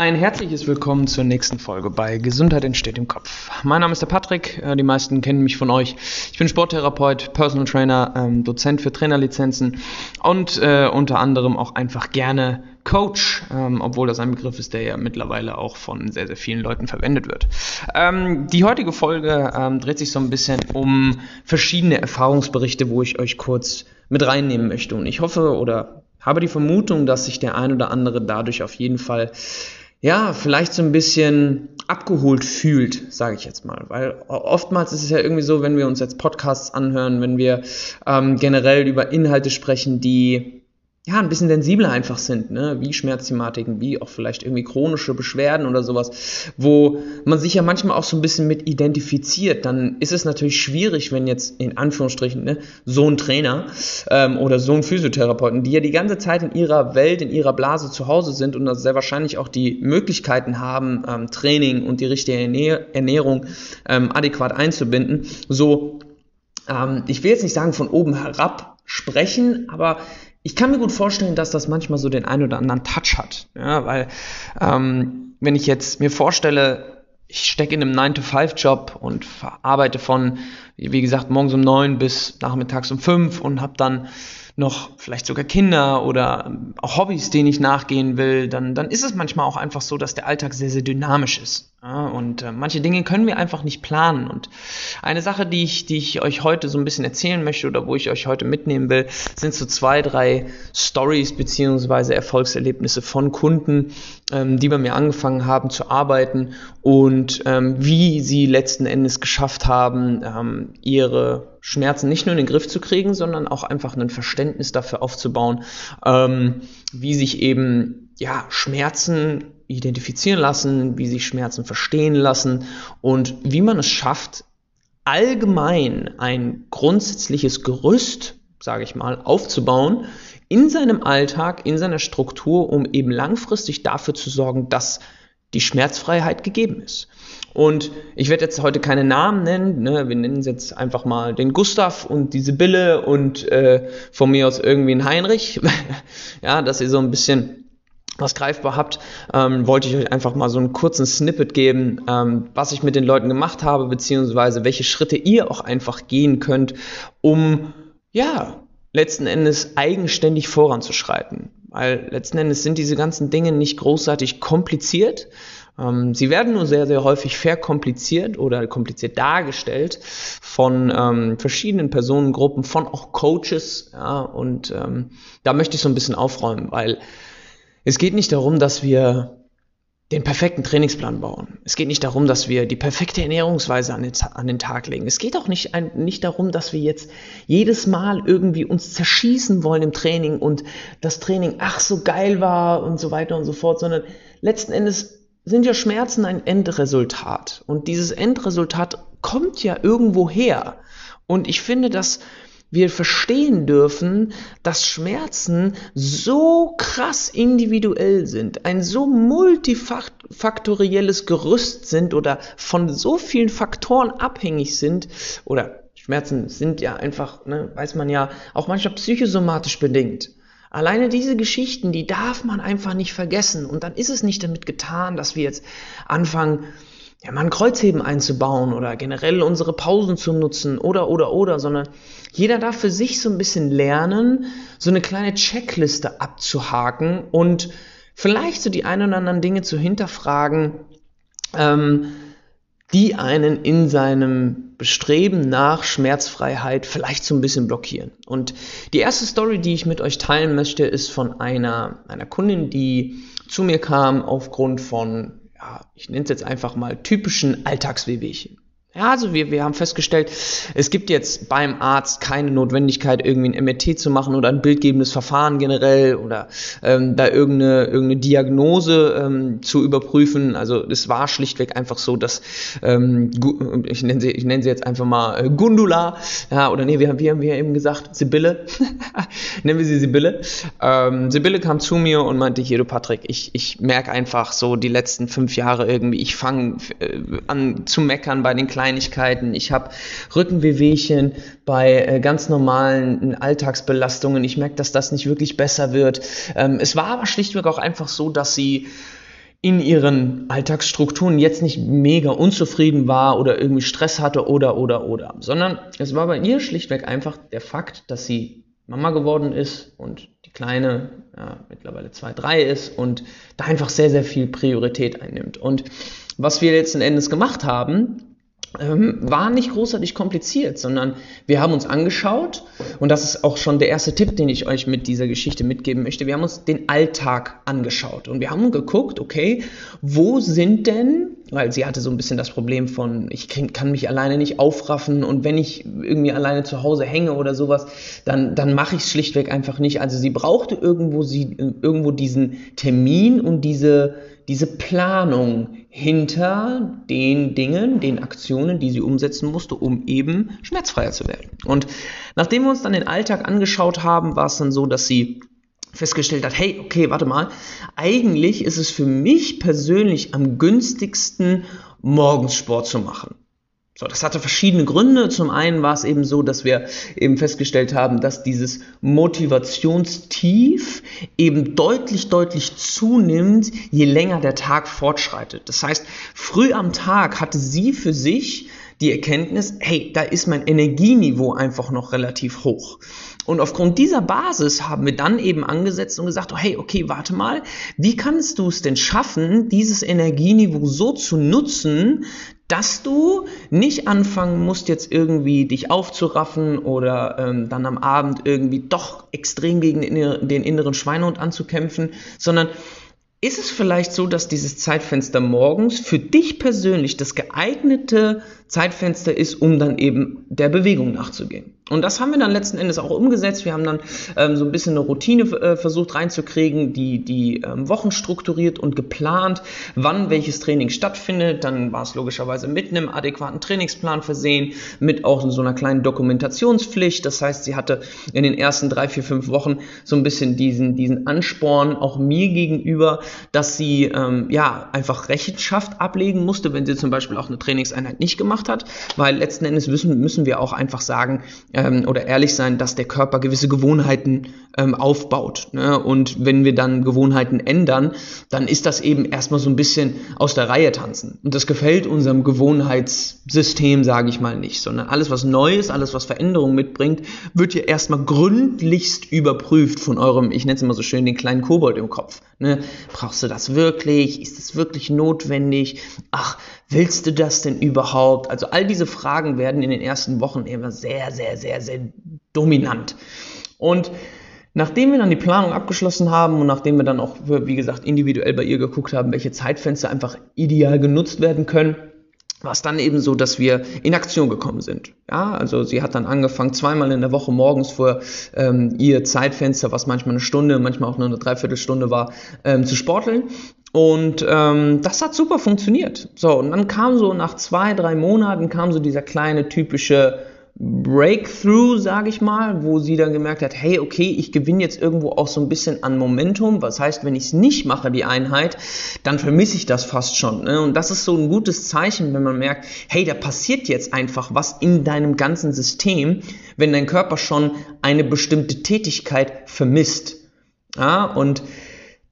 Ein herzliches Willkommen zur nächsten Folge bei Gesundheit entsteht im Kopf. Mein Name ist der Patrick, äh, die meisten kennen mich von euch. Ich bin Sporttherapeut, Personal Trainer, ähm, Dozent für Trainerlizenzen und äh, unter anderem auch einfach gerne Coach, ähm, obwohl das ein Begriff ist, der ja mittlerweile auch von sehr, sehr vielen Leuten verwendet wird. Ähm, die heutige Folge dreht sich so ein bisschen um verschiedene Erfahrungsberichte, wo ich euch kurz mit reinnehmen möchte. Und ich hoffe oder habe die Vermutung, dass sich der ein oder andere dadurch auf jeden Fall ja, vielleicht so ein bisschen abgeholt fühlt, sage ich jetzt mal. Weil oftmals ist es ja irgendwie so, wenn wir uns jetzt Podcasts anhören, wenn wir ähm, generell über Inhalte sprechen, die ja, ein bisschen sensibler einfach sind, ne? wie Schmerzthematiken, wie auch vielleicht irgendwie chronische Beschwerden oder sowas, wo man sich ja manchmal auch so ein bisschen mit identifiziert, dann ist es natürlich schwierig, wenn jetzt in Anführungsstrichen ne, so ein Trainer ähm, oder so ein Physiotherapeuten, die ja die ganze Zeit in ihrer Welt, in ihrer Blase zu Hause sind und sehr wahrscheinlich auch die Möglichkeiten haben, ähm, Training und die richtige Ernährung ähm, adäquat einzubinden, so, ähm, ich will jetzt nicht sagen von oben herab sprechen, aber ich kann mir gut vorstellen, dass das manchmal so den einen oder anderen Touch hat. Ja, weil ähm, wenn ich jetzt mir vorstelle, ich stecke in einem 9-to-5-Job und arbeite von, wie gesagt, morgens um 9 bis nachmittags um 5 und habe dann noch vielleicht sogar Kinder oder auch Hobbys, denen ich nachgehen will, dann, dann ist es manchmal auch einfach so, dass der Alltag sehr, sehr dynamisch ist. Ja, und äh, manche Dinge können wir einfach nicht planen. Und eine Sache, die ich, die ich euch heute so ein bisschen erzählen möchte oder wo ich euch heute mitnehmen will, sind so zwei, drei Stories beziehungsweise Erfolgserlebnisse von Kunden, ähm, die bei mir angefangen haben zu arbeiten und ähm, wie sie letzten Endes geschafft haben, ähm, ihre Schmerzen nicht nur in den Griff zu kriegen, sondern auch einfach ein Verständnis dafür aufzubauen, ähm, wie sich eben ja Schmerzen identifizieren lassen, wie sich Schmerzen verstehen lassen und wie man es schafft, allgemein ein grundsätzliches Gerüst, sage ich mal, aufzubauen in seinem Alltag, in seiner Struktur, um eben langfristig dafür zu sorgen, dass die Schmerzfreiheit gegeben ist. Und ich werde jetzt heute keine Namen nennen, ne? wir nennen es jetzt einfach mal den Gustav und die Sibylle und äh, von mir aus irgendwie ein Heinrich, ja, dass ihr so ein bisschen was greifbar habt, ähm, wollte ich euch einfach mal so einen kurzen Snippet geben, ähm, was ich mit den Leuten gemacht habe, beziehungsweise welche Schritte ihr auch einfach gehen könnt, um ja letzten Endes eigenständig voranzuschreiten. Weil letzten Endes sind diese ganzen Dinge nicht großartig kompliziert. Ähm, sie werden nur sehr, sehr häufig verkompliziert oder kompliziert dargestellt von ähm, verschiedenen Personengruppen, von auch Coaches. Ja, und ähm, da möchte ich so ein bisschen aufräumen, weil es geht nicht darum, dass wir den perfekten Trainingsplan bauen. Es geht nicht darum, dass wir die perfekte Ernährungsweise an den, an den Tag legen. Es geht auch nicht, ein, nicht darum, dass wir jetzt jedes Mal irgendwie uns zerschießen wollen im Training und das Training ach so geil war und so weiter und so fort, sondern letzten Endes sind ja Schmerzen ein Endresultat. Und dieses Endresultat kommt ja irgendwo her. Und ich finde, dass wir verstehen dürfen, dass Schmerzen so krass individuell sind, ein so multifaktorielles Gerüst sind oder von so vielen Faktoren abhängig sind oder Schmerzen sind ja einfach, ne, weiß man ja, auch manchmal psychosomatisch bedingt. Alleine diese Geschichten, die darf man einfach nicht vergessen. Und dann ist es nicht damit getan, dass wir jetzt anfangen, ja, mal ein Kreuzheben einzubauen oder generell unsere Pausen zu nutzen oder, oder, oder, sondern jeder darf für sich so ein bisschen lernen, so eine kleine Checkliste abzuhaken und vielleicht so die ein oder anderen Dinge zu hinterfragen, ähm, die einen in seinem Bestreben nach Schmerzfreiheit vielleicht so ein bisschen blockieren. Und die erste Story, die ich mit euch teilen möchte, ist von einer, einer Kundin, die zu mir kam aufgrund von ja, ich nenne es jetzt einfach mal typischen Alltagswehwehchen. Ja, also wir, wir haben festgestellt, es gibt jetzt beim Arzt keine Notwendigkeit, irgendwie ein MRT zu machen oder ein bildgebendes Verfahren generell oder ähm, da irgendeine, irgendeine Diagnose ähm, zu überprüfen. Also es war schlichtweg einfach so, dass ähm, ich nenne sie, ich sie jetzt einfach mal äh, Gundula, ja, oder nee, wir haben, wir haben ja eben gesagt, Sibylle, nennen wir sie Sibylle. Ähm, Sibylle kam zu mir und meinte, hier du Patrick, ich, ich merke einfach so die letzten fünf Jahre irgendwie, ich fange äh, an zu meckern bei den kleinen Kleinigkeiten, ich habe Rückenwehwehchen bei äh, ganz normalen Alltagsbelastungen. Ich merke, dass das nicht wirklich besser wird. Ähm, es war aber schlichtweg auch einfach so, dass sie in ihren Alltagsstrukturen jetzt nicht mega unzufrieden war oder irgendwie Stress hatte oder oder oder, sondern es war bei ihr schlichtweg einfach der Fakt, dass sie Mama geworden ist und die Kleine ja, mittlerweile zwei, drei ist und da einfach sehr, sehr viel Priorität einnimmt. Und was wir letzten Endes gemacht haben, ähm, war nicht großartig kompliziert, sondern wir haben uns angeschaut, und das ist auch schon der erste Tipp, den ich euch mit dieser Geschichte mitgeben möchte, wir haben uns den Alltag angeschaut und wir haben geguckt, okay, wo sind denn, weil sie hatte so ein bisschen das Problem von, ich kann mich alleine nicht aufraffen und wenn ich irgendwie alleine zu Hause hänge oder sowas, dann, dann mache ich es schlichtweg einfach nicht. Also sie brauchte irgendwo, sie, irgendwo diesen Termin und diese, diese Planung hinter den Dingen, den Aktionen, die sie umsetzen musste, um eben schmerzfreier zu werden. Und nachdem wir uns dann den Alltag angeschaut haben, war es dann so, dass sie festgestellt hat, hey, okay, warte mal, eigentlich ist es für mich persönlich am günstigsten, morgens Sport zu machen. So, das hatte verschiedene Gründe. Zum einen war es eben so, dass wir eben festgestellt haben, dass dieses Motivationstief eben deutlich, deutlich zunimmt, je länger der Tag fortschreitet. Das heißt, früh am Tag hatte sie für sich die Erkenntnis, hey, da ist mein Energieniveau einfach noch relativ hoch. Und aufgrund dieser Basis haben wir dann eben angesetzt und gesagt, hey, okay, warte mal, wie kannst du es denn schaffen, dieses Energieniveau so zu nutzen, dass du nicht anfangen musst, jetzt irgendwie dich aufzuraffen oder ähm, dann am Abend irgendwie doch extrem gegen den inneren Schweinehund anzukämpfen, sondern ist es vielleicht so, dass dieses Zeitfenster morgens für dich persönlich das geeignete Zeitfenster ist, um dann eben der Bewegung nachzugehen? Und das haben wir dann letzten Endes auch umgesetzt. Wir haben dann ähm, so ein bisschen eine Routine äh, versucht reinzukriegen, die, die ähm, Wochen strukturiert und geplant, wann welches Training stattfindet. Dann war es logischerweise mit einem adäquaten Trainingsplan versehen, mit auch so einer kleinen Dokumentationspflicht. Das heißt, sie hatte in den ersten drei, vier, fünf Wochen so ein bisschen diesen, diesen Ansporn auch mir gegenüber, dass sie ähm, ja einfach Rechenschaft ablegen musste, wenn sie zum Beispiel auch eine Trainingseinheit nicht gemacht hat, weil letzten Endes müssen, müssen wir auch einfach sagen, ähm, oder ehrlich sein, dass der Körper gewisse Gewohnheiten ähm, aufbaut. Ne? Und wenn wir dann Gewohnheiten ändern, dann ist das eben erstmal so ein bisschen aus der Reihe tanzen. Und das gefällt unserem Gewohnheitssystem, sage ich mal nicht, sondern alles, was neu ist, alles, was Veränderung mitbringt, wird ja erstmal gründlichst überprüft von eurem, ich nenne es immer so schön, den kleinen Kobold im Kopf. Ne? Brauchst du das wirklich? Ist es wirklich notwendig? Ach, willst du das denn überhaupt? Also all diese Fragen werden in den ersten Wochen immer sehr, sehr, sehr, sehr dominant. Und Nachdem wir dann die Planung abgeschlossen haben und nachdem wir dann auch, wie gesagt, individuell bei ihr geguckt haben, welche Zeitfenster einfach ideal genutzt werden können, war es dann eben so, dass wir in Aktion gekommen sind. Ja, also sie hat dann angefangen, zweimal in der Woche morgens vor ähm, ihr Zeitfenster, was manchmal eine Stunde, manchmal auch nur eine Dreiviertelstunde war, ähm, zu sporteln. Und ähm, das hat super funktioniert. So, und dann kam so nach zwei, drei Monaten kam so dieser kleine typische Breakthrough, sage ich mal, wo sie dann gemerkt hat, hey, okay, ich gewinne jetzt irgendwo auch so ein bisschen an Momentum. Was heißt, wenn ich es nicht mache, die Einheit, dann vermisse ich das fast schon. Ne? Und das ist so ein gutes Zeichen, wenn man merkt, hey, da passiert jetzt einfach was in deinem ganzen System, wenn dein Körper schon eine bestimmte Tätigkeit vermisst. Ja, und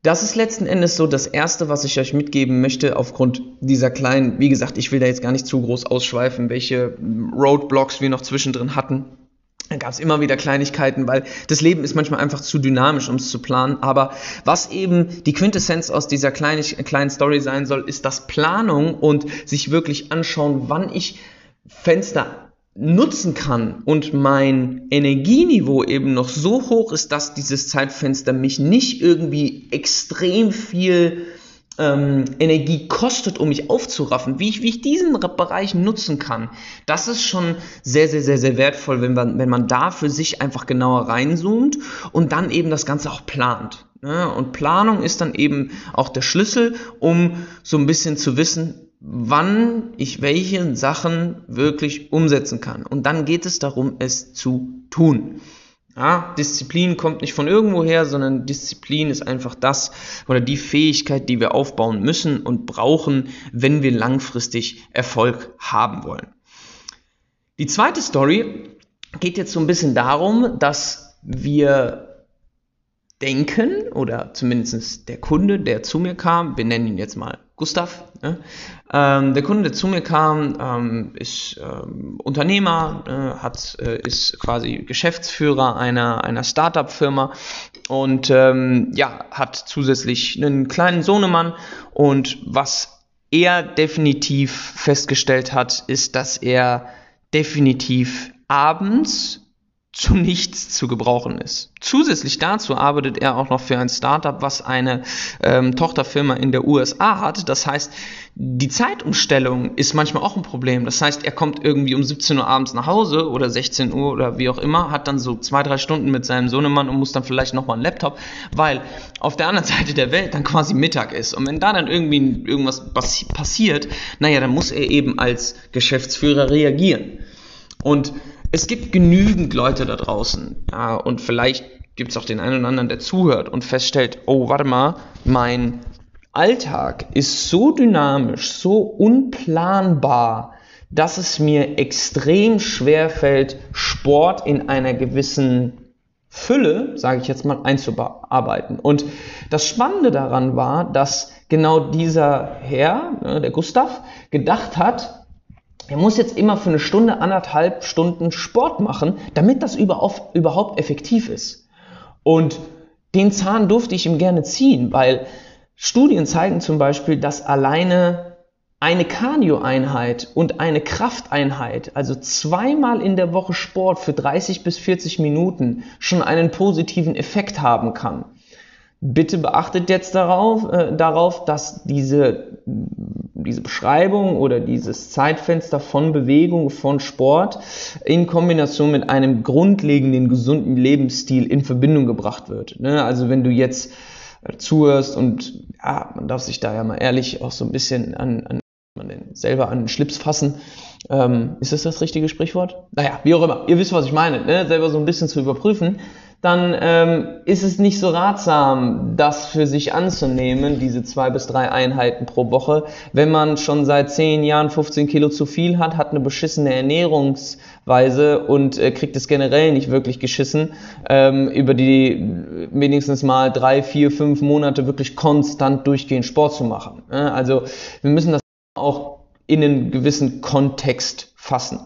das ist letzten Endes so das Erste, was ich euch mitgeben möchte, aufgrund dieser kleinen, wie gesagt, ich will da jetzt gar nicht zu groß ausschweifen, welche Roadblocks wir noch zwischendrin hatten. Da gab es immer wieder Kleinigkeiten, weil das Leben ist manchmal einfach zu dynamisch, um es zu planen. Aber was eben die Quintessenz aus dieser kleinen, kleinen Story sein soll, ist, dass Planung und sich wirklich anschauen, wann ich Fenster nutzen kann und mein Energieniveau eben noch so hoch ist, dass dieses Zeitfenster mich nicht irgendwie extrem viel ähm, Energie kostet, um mich aufzuraffen, wie ich, wie ich diesen Bereich nutzen kann, das ist schon sehr, sehr, sehr, sehr wertvoll, wenn man, wenn man da für sich einfach genauer reinzoomt und dann eben das Ganze auch plant. Ne? Und Planung ist dann eben auch der Schlüssel, um so ein bisschen zu wissen, wann ich welche Sachen wirklich umsetzen kann. Und dann geht es darum, es zu tun. Ja, Disziplin kommt nicht von irgendwoher, sondern Disziplin ist einfach das oder die Fähigkeit, die wir aufbauen müssen und brauchen, wenn wir langfristig Erfolg haben wollen. Die zweite Story geht jetzt so ein bisschen darum, dass wir denken, oder zumindest der Kunde, der zu mir kam, wir nennen ihn jetzt mal Gustav, ne? ähm, der Kunde, der zu mir kam, ähm, ist ähm, Unternehmer, äh, hat, äh, ist quasi Geschäftsführer einer, einer Startup-Firma und ähm, ja, hat zusätzlich einen kleinen Sohnemann und was er definitiv festgestellt hat, ist, dass er definitiv abends zu nichts zu gebrauchen ist. Zusätzlich dazu arbeitet er auch noch für ein Startup, was eine ähm, Tochterfirma in der USA hat. Das heißt, die Zeitumstellung ist manchmal auch ein Problem. Das heißt, er kommt irgendwie um 17 Uhr abends nach Hause oder 16 Uhr oder wie auch immer, hat dann so zwei, drei Stunden mit seinem Sohnemann und muss dann vielleicht nochmal einen Laptop, weil auf der anderen Seite der Welt dann quasi Mittag ist. Und wenn da dann irgendwie irgendwas passiert, naja, dann muss er eben als Geschäftsführer reagieren. Und es gibt genügend Leute da draußen. Ja, und vielleicht gibt es auch den einen oder anderen, der zuhört und feststellt, oh, warte mal, mein Alltag ist so dynamisch, so unplanbar, dass es mir extrem schwer fällt, Sport in einer gewissen Fülle, sage ich jetzt mal, einzuarbeiten. Und das Spannende daran war, dass genau dieser Herr, ne, der Gustav, gedacht hat, er muss jetzt immer für eine Stunde, anderthalb Stunden Sport machen, damit das überhaupt effektiv ist. Und den Zahn durfte ich ihm gerne ziehen, weil Studien zeigen zum Beispiel, dass alleine eine Cardio-Einheit und eine Krafteinheit, also zweimal in der Woche Sport für 30 bis 40 Minuten, schon einen positiven Effekt haben kann. Bitte beachtet jetzt darauf, äh, darauf dass diese, diese Beschreibung oder dieses Zeitfenster von Bewegung, von Sport in Kombination mit einem grundlegenden gesunden Lebensstil in Verbindung gebracht wird. Ne? Also wenn du jetzt äh, zuhörst und ja, man darf sich da ja mal ehrlich auch so ein bisschen an, an man den selber an den Schlips fassen. Ähm, ist das das richtige Sprichwort? Naja, wie auch immer. Ihr wisst, was ich meine. Ne? Selber so ein bisschen zu überprüfen dann ähm, ist es nicht so ratsam, das für sich anzunehmen, diese zwei bis drei Einheiten pro Woche, wenn man schon seit zehn Jahren 15 Kilo zu viel hat, hat eine beschissene Ernährungsweise und äh, kriegt es generell nicht wirklich geschissen, ähm, über die wenigstens mal drei, vier, fünf Monate wirklich konstant durchgehend Sport zu machen. Also wir müssen das auch in einen gewissen Kontext fassen.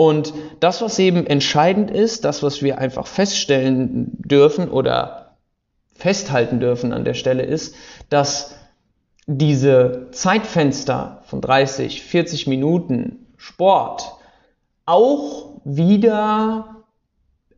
Und das, was eben entscheidend ist, das, was wir einfach feststellen dürfen oder festhalten dürfen an der Stelle ist, dass diese Zeitfenster von 30, 40 Minuten Sport auch wieder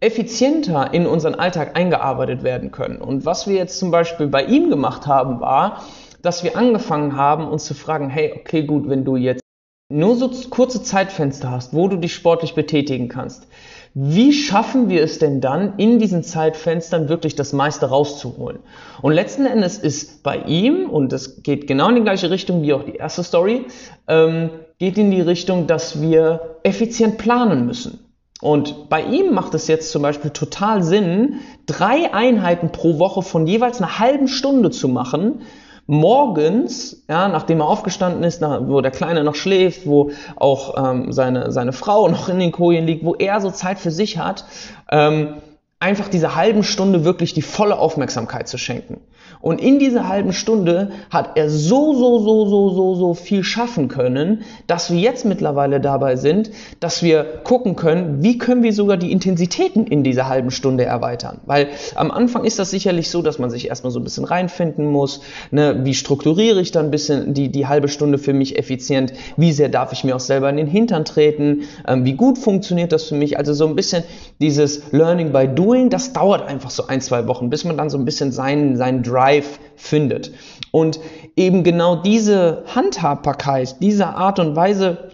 effizienter in unseren Alltag eingearbeitet werden können. Und was wir jetzt zum Beispiel bei ihm gemacht haben, war, dass wir angefangen haben, uns zu fragen, hey, okay, gut, wenn du jetzt nur so kurze Zeitfenster hast, wo du dich sportlich betätigen kannst, wie schaffen wir es denn dann, in diesen Zeitfenstern wirklich das meiste rauszuholen? Und letzten Endes ist bei ihm, und das geht genau in die gleiche Richtung wie auch die erste Story, ähm, geht in die Richtung, dass wir effizient planen müssen. Und bei ihm macht es jetzt zum Beispiel total Sinn, drei Einheiten pro Woche von jeweils einer halben Stunde zu machen, morgens, ja, nachdem er aufgestanden ist, nach, wo der Kleine noch schläft, wo auch ähm, seine, seine Frau noch in den Kojen liegt, wo er so Zeit für sich hat, ähm, einfach diese halben Stunde wirklich die volle Aufmerksamkeit zu schenken. Und in dieser halben Stunde hat er so, so, so, so, so, so viel schaffen können, dass wir jetzt mittlerweile dabei sind, dass wir gucken können, wie können wir sogar die Intensitäten in dieser halben Stunde erweitern. Weil am Anfang ist das sicherlich so, dass man sich erstmal so ein bisschen reinfinden muss. Ne? Wie strukturiere ich dann ein bisschen die, die halbe Stunde für mich effizient? Wie sehr darf ich mir auch selber in den Hintern treten? Ähm, wie gut funktioniert das für mich? Also so ein bisschen dieses Learning by Doing, das dauert einfach so ein, zwei Wochen, bis man dann so ein bisschen seinen, seinen Drive Drive findet. Und eben genau diese Handhabbarkeit, diese Art und Weise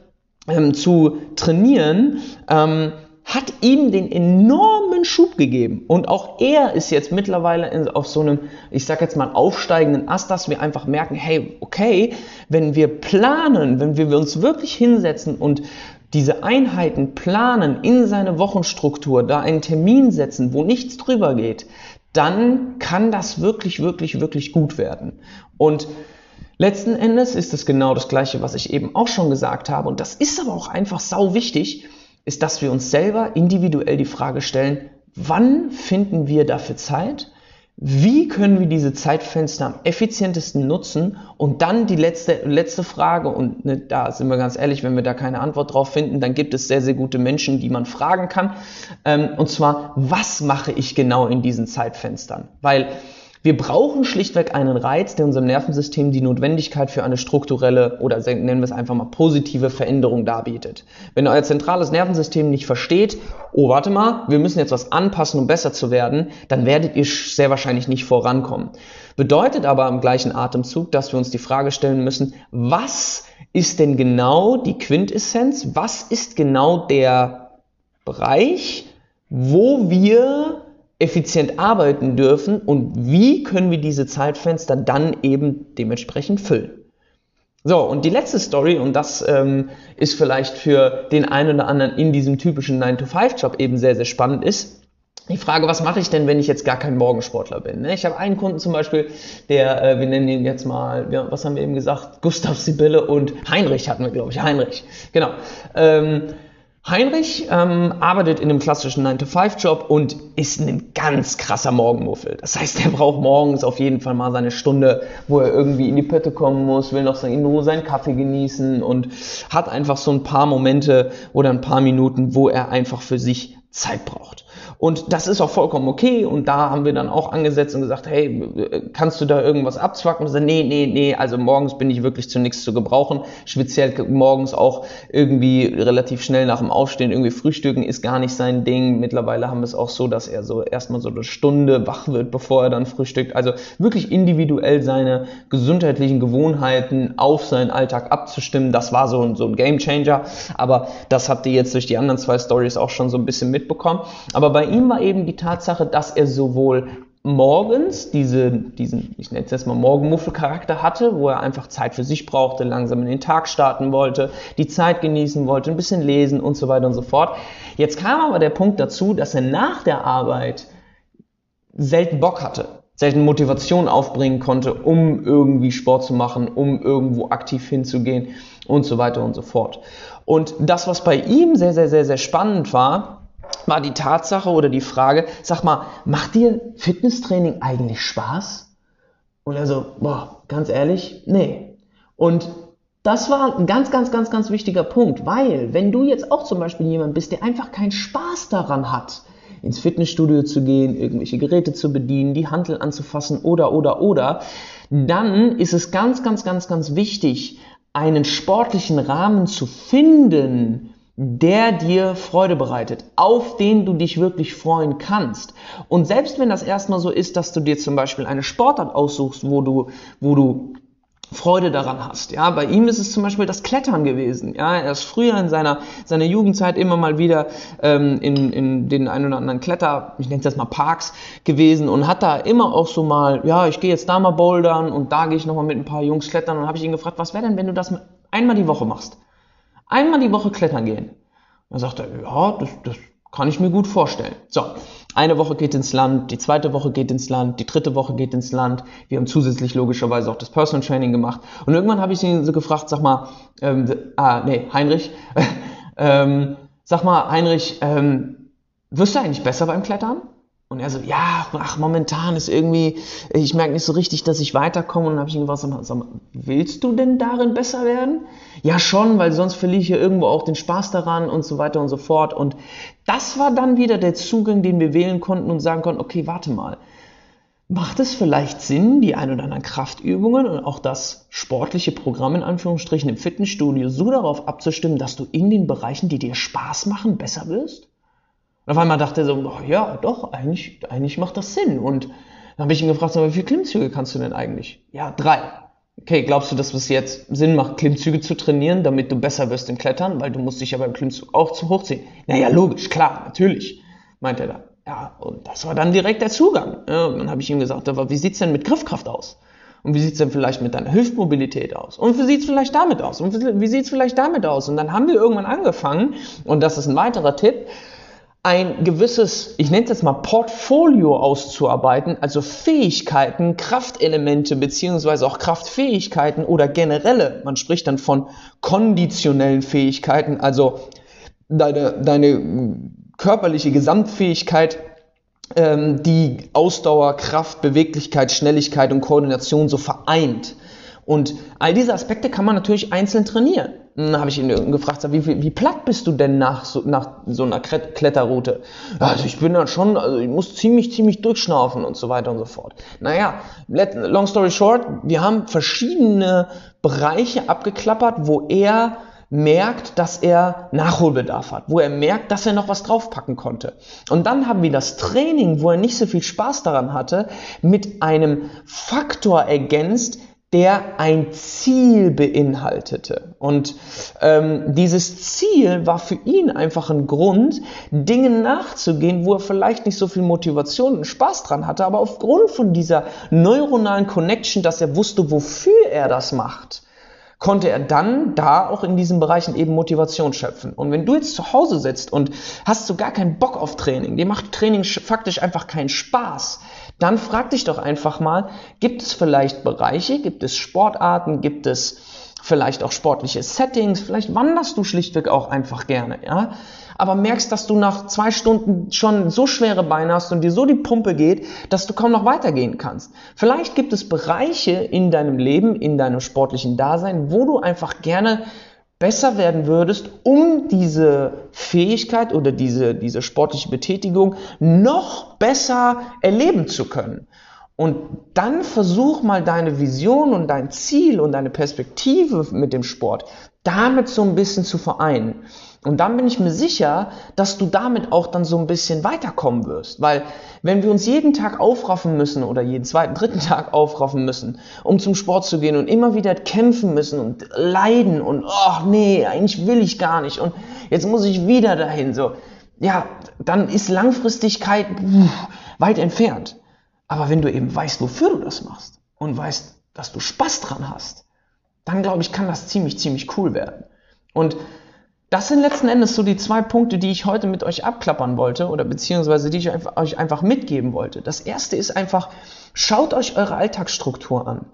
ähm, zu trainieren, ähm, hat ihm den enormen Schub gegeben. Und auch er ist jetzt mittlerweile in, auf so einem, ich sag jetzt mal, aufsteigenden Ast, dass wir einfach merken, hey, okay, wenn wir planen, wenn wir uns wirklich hinsetzen und diese Einheiten planen in seine Wochenstruktur, da einen Termin setzen, wo nichts drüber geht, dann kann das wirklich, wirklich, wirklich gut werden. Und letzten Endes ist es genau das Gleiche, was ich eben auch schon gesagt habe. Und das ist aber auch einfach sau wichtig, ist, dass wir uns selber individuell die Frage stellen, wann finden wir dafür Zeit? Wie können wir diese Zeitfenster am effizientesten nutzen? Und dann die letzte, letzte Frage, und ne, da sind wir ganz ehrlich, wenn wir da keine Antwort drauf finden, dann gibt es sehr, sehr gute Menschen, die man fragen kann. Ähm, und zwar, was mache ich genau in diesen Zeitfenstern? Weil wir brauchen schlichtweg einen Reiz, der unserem Nervensystem die Notwendigkeit für eine strukturelle oder nennen wir es einfach mal positive Veränderung darbietet. Wenn euer zentrales Nervensystem nicht versteht, oh warte mal, wir müssen jetzt was anpassen, um besser zu werden, dann werdet ihr sehr wahrscheinlich nicht vorankommen. Bedeutet aber im gleichen Atemzug, dass wir uns die Frage stellen müssen, was ist denn genau die Quintessenz? Was ist genau der Bereich, wo wir effizient arbeiten dürfen und wie können wir diese Zeitfenster dann eben dementsprechend füllen. So, und die letzte Story, und das ähm, ist vielleicht für den einen oder anderen in diesem typischen 9-to-5-Job eben sehr, sehr spannend ist, die Frage, was mache ich denn, wenn ich jetzt gar kein Morgensportler bin? Ne? Ich habe einen Kunden zum Beispiel, der, äh, wir nennen ihn jetzt mal, was haben wir eben gesagt, Gustav Sibylle und Heinrich hatten wir, glaube ich, Heinrich, genau. Ähm, Heinrich ähm, arbeitet in einem klassischen 9-to-5-Job und ist ein ganz krasser Morgenmuffel. Das heißt, er braucht morgens auf jeden Fall mal seine Stunde, wo er irgendwie in die Pötte kommen muss, will noch in Ruhe seinen Kaffee genießen und hat einfach so ein paar Momente oder ein paar Minuten, wo er einfach für sich Zeit braucht. Und das ist auch vollkommen okay. Und da haben wir dann auch angesetzt und gesagt, hey, kannst du da irgendwas abzwacken? So, nee, nee, nee, also morgens bin ich wirklich zu nichts zu gebrauchen. Speziell morgens auch irgendwie relativ schnell nach dem Aufstehen irgendwie frühstücken ist gar nicht sein Ding. Mittlerweile haben wir es auch so, dass er so erstmal so eine Stunde wach wird, bevor er dann frühstückt. Also wirklich individuell seine gesundheitlichen Gewohnheiten auf seinen Alltag abzustimmen. Das war so ein, so ein Game Changer. Aber das habt ihr jetzt durch die anderen zwei Stories auch schon so ein bisschen mitbekommen. Aber bei ihm war eben die Tatsache, dass er sowohl morgens diese, diesen, ich nenne es jetzt mal Morgenmuffelcharakter hatte, wo er einfach Zeit für sich brauchte, langsam in den Tag starten wollte, die Zeit genießen wollte, ein bisschen lesen und so weiter und so fort. Jetzt kam aber der Punkt dazu, dass er nach der Arbeit selten Bock hatte, selten Motivation aufbringen konnte, um irgendwie Sport zu machen, um irgendwo aktiv hinzugehen und so weiter und so fort. Und das, was bei ihm sehr, sehr, sehr, sehr spannend war, war die Tatsache oder die Frage, sag mal, macht dir Fitnesstraining eigentlich Spaß? Und er so, boah, ganz ehrlich, nee. Und das war ein ganz, ganz, ganz, ganz wichtiger Punkt, weil wenn du jetzt auch zum Beispiel jemand bist, der einfach keinen Spaß daran hat, ins Fitnessstudio zu gehen, irgendwelche Geräte zu bedienen, die Handel anzufassen oder, oder, oder, dann ist es ganz, ganz, ganz, ganz wichtig, einen sportlichen Rahmen zu finden, der dir Freude bereitet, auf den du dich wirklich freuen kannst. Und selbst wenn das erstmal so ist, dass du dir zum Beispiel eine Sportart aussuchst, wo du, wo du Freude daran hast. Ja, bei ihm ist es zum Beispiel das Klettern gewesen. Ja, er ist früher in seiner, seiner Jugendzeit immer mal wieder ähm, in, in den ein oder anderen Kletter, ich nenne es jetzt mal Parks gewesen und hat da immer auch so mal, ja, ich gehe jetzt da mal bouldern und da gehe ich nochmal mit ein paar Jungs klettern und habe ich ihn gefragt, was wäre denn, wenn du das einmal die Woche machst? Einmal die Woche klettern gehen. Dann sagt er, ja, das, das kann ich mir gut vorstellen. So, eine Woche geht ins Land, die zweite Woche geht ins Land, die dritte Woche geht ins Land. Wir haben zusätzlich logischerweise auch das Personal Training gemacht. Und irgendwann habe ich ihn so gefragt, sag mal, ähm, ah, nee, Heinrich, ähm, sag mal, Heinrich, ähm, wirst du eigentlich besser beim Klettern? Und er so, ja, ach, momentan ist irgendwie, ich merke nicht so richtig, dass ich weiterkomme. Und dann habe ich ihn gefragt, sag mal, willst du denn darin besser werden? Ja, schon, weil sonst verliere ich ja irgendwo auch den Spaß daran und so weiter und so fort. Und das war dann wieder der Zugang, den wir wählen konnten und sagen konnten, okay, warte mal. Macht es vielleicht Sinn, die ein oder anderen Kraftübungen und auch das sportliche Programm in Anführungsstrichen im Fitnessstudio so darauf abzustimmen, dass du in den Bereichen, die dir Spaß machen, besser wirst? Und auf einmal dachte er so, oh, ja, doch, eigentlich, eigentlich macht das Sinn. Und dann habe ich ihn gefragt, wie viele Klimmzüge kannst du denn eigentlich? Ja, drei. Okay, glaubst du, dass es jetzt Sinn macht, Klimmzüge zu trainieren, damit du besser wirst im Klettern? Weil du musst dich ja beim Klimmzug auch zu hochziehen. Naja, logisch, klar, natürlich, meint er da. Ja, und das war dann direkt der Zugang. Ja, und dann habe ich ihm gesagt, aber wie sieht's denn mit Griffkraft aus? Und wie sieht's denn vielleicht mit deiner Hüftmobilität aus? Und wie sieht's vielleicht damit aus? Und wie sieht's vielleicht damit aus? Und dann haben wir irgendwann angefangen, und das ist ein weiterer Tipp, ein gewisses, ich nenne es jetzt mal Portfolio auszuarbeiten, also Fähigkeiten, Kraftelemente beziehungsweise auch Kraftfähigkeiten oder generelle, man spricht dann von konditionellen Fähigkeiten, also deine, deine körperliche Gesamtfähigkeit ähm, die Ausdauer, Kraft, Beweglichkeit, Schnelligkeit und Koordination so vereint. Und all diese Aspekte kann man natürlich einzeln trainieren. Dann habe ich ihn gefragt, wie, wie, wie platt bist du denn nach so, nach so einer Kletterroute? Also ich bin dann schon, also ich muss ziemlich, ziemlich durchschnaufen und so weiter und so fort. Naja, long story short, wir haben verschiedene Bereiche abgeklappert, wo er merkt, dass er Nachholbedarf hat, wo er merkt, dass er noch was draufpacken konnte. Und dann haben wir das Training, wo er nicht so viel Spaß daran hatte, mit einem Faktor ergänzt, der ein Ziel beinhaltete. Und ähm, dieses Ziel war für ihn einfach ein Grund, Dingen nachzugehen, wo er vielleicht nicht so viel Motivation und Spaß dran hatte, aber aufgrund von dieser neuronalen Connection, dass er wusste, wofür er das macht, konnte er dann da auch in diesen Bereichen eben Motivation schöpfen. Und wenn du jetzt zu Hause sitzt und hast so gar keinen Bock auf Training, dir macht Training faktisch einfach keinen Spaß, dann frag dich doch einfach mal, gibt es vielleicht Bereiche, gibt es Sportarten, gibt es vielleicht auch sportliche Settings, vielleicht wanderst du schlichtweg auch einfach gerne, ja? Aber merkst, dass du nach zwei Stunden schon so schwere Beine hast und dir so die Pumpe geht, dass du kaum noch weitergehen kannst. Vielleicht gibt es Bereiche in deinem Leben, in deinem sportlichen Dasein, wo du einfach gerne besser werden würdest, um diese Fähigkeit oder diese, diese sportliche Betätigung noch besser erleben zu können. Und dann versuch mal deine Vision und dein Ziel und deine Perspektive mit dem Sport damit so ein bisschen zu vereinen. Und dann bin ich mir sicher, dass du damit auch dann so ein bisschen weiterkommen wirst. Weil wenn wir uns jeden Tag aufraffen müssen oder jeden zweiten, dritten Tag aufraffen müssen, um zum Sport zu gehen und immer wieder kämpfen müssen und leiden und, ach oh, nee, eigentlich will ich gar nicht und jetzt muss ich wieder dahin, so, ja, dann ist Langfristigkeit weit entfernt. Aber wenn du eben weißt, wofür du das machst und weißt, dass du Spaß dran hast, dann glaube ich, kann das ziemlich, ziemlich cool werden. Und das sind letzten Endes so die zwei Punkte, die ich heute mit euch abklappern wollte oder beziehungsweise die ich euch einfach mitgeben wollte. Das erste ist einfach, schaut euch eure Alltagsstruktur an.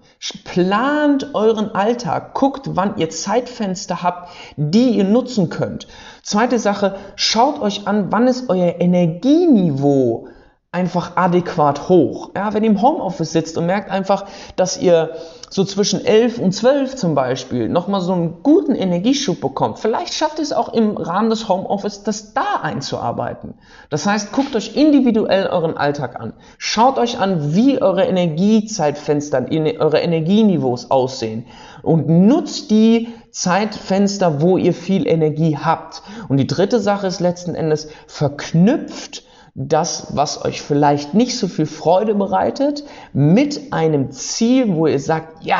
Plant euren Alltag. Guckt, wann ihr Zeitfenster habt, die ihr nutzen könnt. Zweite Sache, schaut euch an, wann ist euer Energieniveau einfach adäquat hoch. Ja, wenn ihr im Homeoffice sitzt und merkt einfach, dass ihr so zwischen 11 und 12 zum Beispiel nochmal so einen guten Energieschub bekommt, vielleicht schafft ihr es auch im Rahmen des Homeoffice, das da einzuarbeiten. Das heißt, guckt euch individuell euren Alltag an. Schaut euch an, wie eure Energiezeitfenster, eure Energieniveaus aussehen und nutzt die Zeitfenster, wo ihr viel Energie habt. Und die dritte Sache ist letzten Endes verknüpft das, was euch vielleicht nicht so viel Freude bereitet, mit einem Ziel, wo ihr sagt, ja,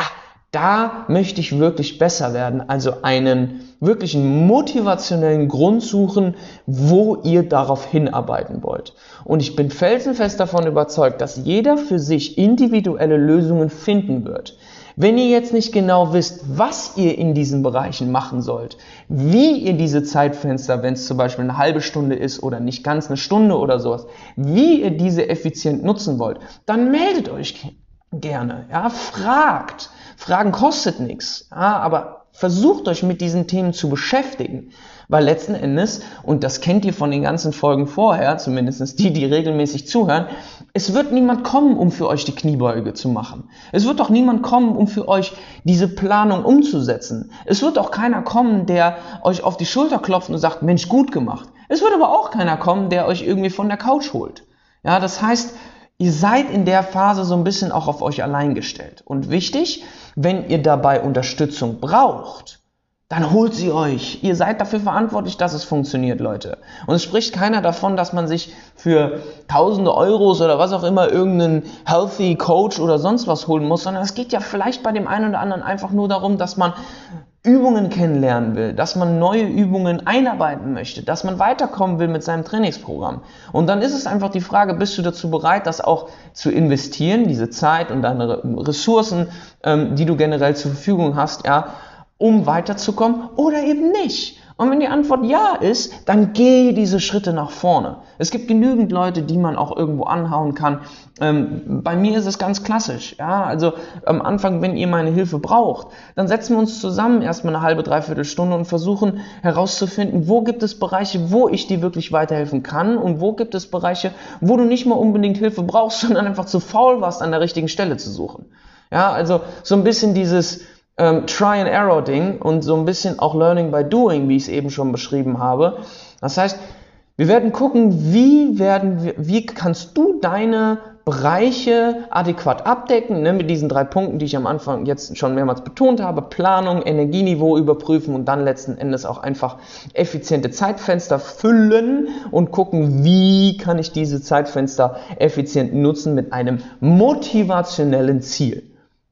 da möchte ich wirklich besser werden. Also einen wirklichen motivationellen Grund suchen, wo ihr darauf hinarbeiten wollt. Und ich bin felsenfest davon überzeugt, dass jeder für sich individuelle Lösungen finden wird. Wenn ihr jetzt nicht genau wisst, was ihr in diesen Bereichen machen sollt, wie ihr diese Zeitfenster, wenn es zum Beispiel eine halbe Stunde ist oder nicht ganz eine Stunde oder sowas, wie ihr diese effizient nutzen wollt, dann meldet euch gerne. Ja, fragt. Fragen kostet nichts. Ja, aber versucht euch mit diesen Themen zu beschäftigen. Weil letzten Endes, und das kennt ihr von den ganzen Folgen vorher, zumindest die, die regelmäßig zuhören, es wird niemand kommen, um für euch die Kniebeuge zu machen. Es wird auch niemand kommen, um für euch diese Planung umzusetzen. Es wird auch keiner kommen, der euch auf die Schulter klopft und sagt, Mensch, gut gemacht. Es wird aber auch keiner kommen, der euch irgendwie von der Couch holt. Ja, das heißt, ihr seid in der Phase so ein bisschen auch auf euch allein gestellt. Und wichtig, wenn ihr dabei Unterstützung braucht, dann holt sie euch. Ihr seid dafür verantwortlich, dass es funktioniert, Leute. Und es spricht keiner davon, dass man sich für tausende Euros oder was auch immer irgendeinen Healthy Coach oder sonst was holen muss, sondern es geht ja vielleicht bei dem einen oder anderen einfach nur darum, dass man Übungen kennenlernen will, dass man neue Übungen einarbeiten möchte, dass man weiterkommen will mit seinem Trainingsprogramm. Und dann ist es einfach die Frage, bist du dazu bereit, das auch zu investieren, diese Zeit und deine Ressourcen, ähm, die du generell zur Verfügung hast, ja, um weiterzukommen oder eben nicht. Und wenn die Antwort ja ist, dann geh diese Schritte nach vorne. Es gibt genügend Leute, die man auch irgendwo anhauen kann. Ähm, bei mir ist es ganz klassisch. Ja, also am Anfang, wenn ihr meine Hilfe braucht, dann setzen wir uns zusammen erstmal eine halbe, dreiviertel Stunde und versuchen herauszufinden, wo gibt es Bereiche, wo ich dir wirklich weiterhelfen kann und wo gibt es Bereiche, wo du nicht mal unbedingt Hilfe brauchst, sondern einfach zu faul warst, an der richtigen Stelle zu suchen. Ja, also so ein bisschen dieses ähm, Try-and-Error-Ding und so ein bisschen auch Learning by Doing, wie ich es eben schon beschrieben habe. Das heißt, wir werden gucken, wie werden wir, wie kannst du deine Bereiche adäquat abdecken, ne, mit diesen drei Punkten, die ich am Anfang jetzt schon mehrmals betont habe, Planung, Energieniveau überprüfen und dann letzten Endes auch einfach effiziente Zeitfenster füllen und gucken, wie kann ich diese Zeitfenster effizient nutzen mit einem motivationellen Ziel.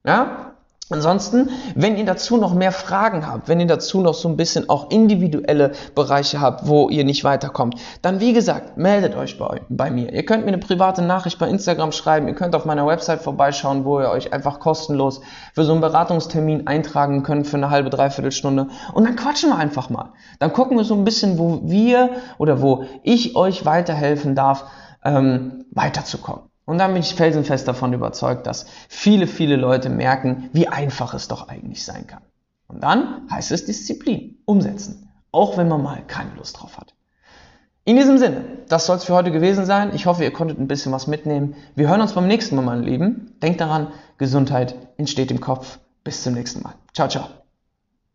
Ja, Ansonsten, wenn ihr dazu noch mehr Fragen habt, wenn ihr dazu noch so ein bisschen auch individuelle Bereiche habt, wo ihr nicht weiterkommt, dann wie gesagt, meldet euch bei, bei, mir. Ihr könnt mir eine private Nachricht bei Instagram schreiben, ihr könnt auf meiner Website vorbeischauen, wo ihr euch einfach kostenlos für so einen Beratungstermin eintragen könnt für eine halbe, dreiviertel Stunde und dann quatschen wir einfach mal. Dann gucken wir so ein bisschen, wo wir oder wo ich euch weiterhelfen darf, ähm, weiterzukommen. Und dann bin ich felsenfest davon überzeugt, dass viele, viele Leute merken, wie einfach es doch eigentlich sein kann. Und dann heißt es Disziplin, umsetzen, auch wenn man mal keine Lust drauf hat. In diesem Sinne, das soll es für heute gewesen sein. Ich hoffe, ihr konntet ein bisschen was mitnehmen. Wir hören uns beim nächsten Mal, meine Lieben. Denkt daran, Gesundheit entsteht im Kopf. Bis zum nächsten Mal. Ciao, ciao.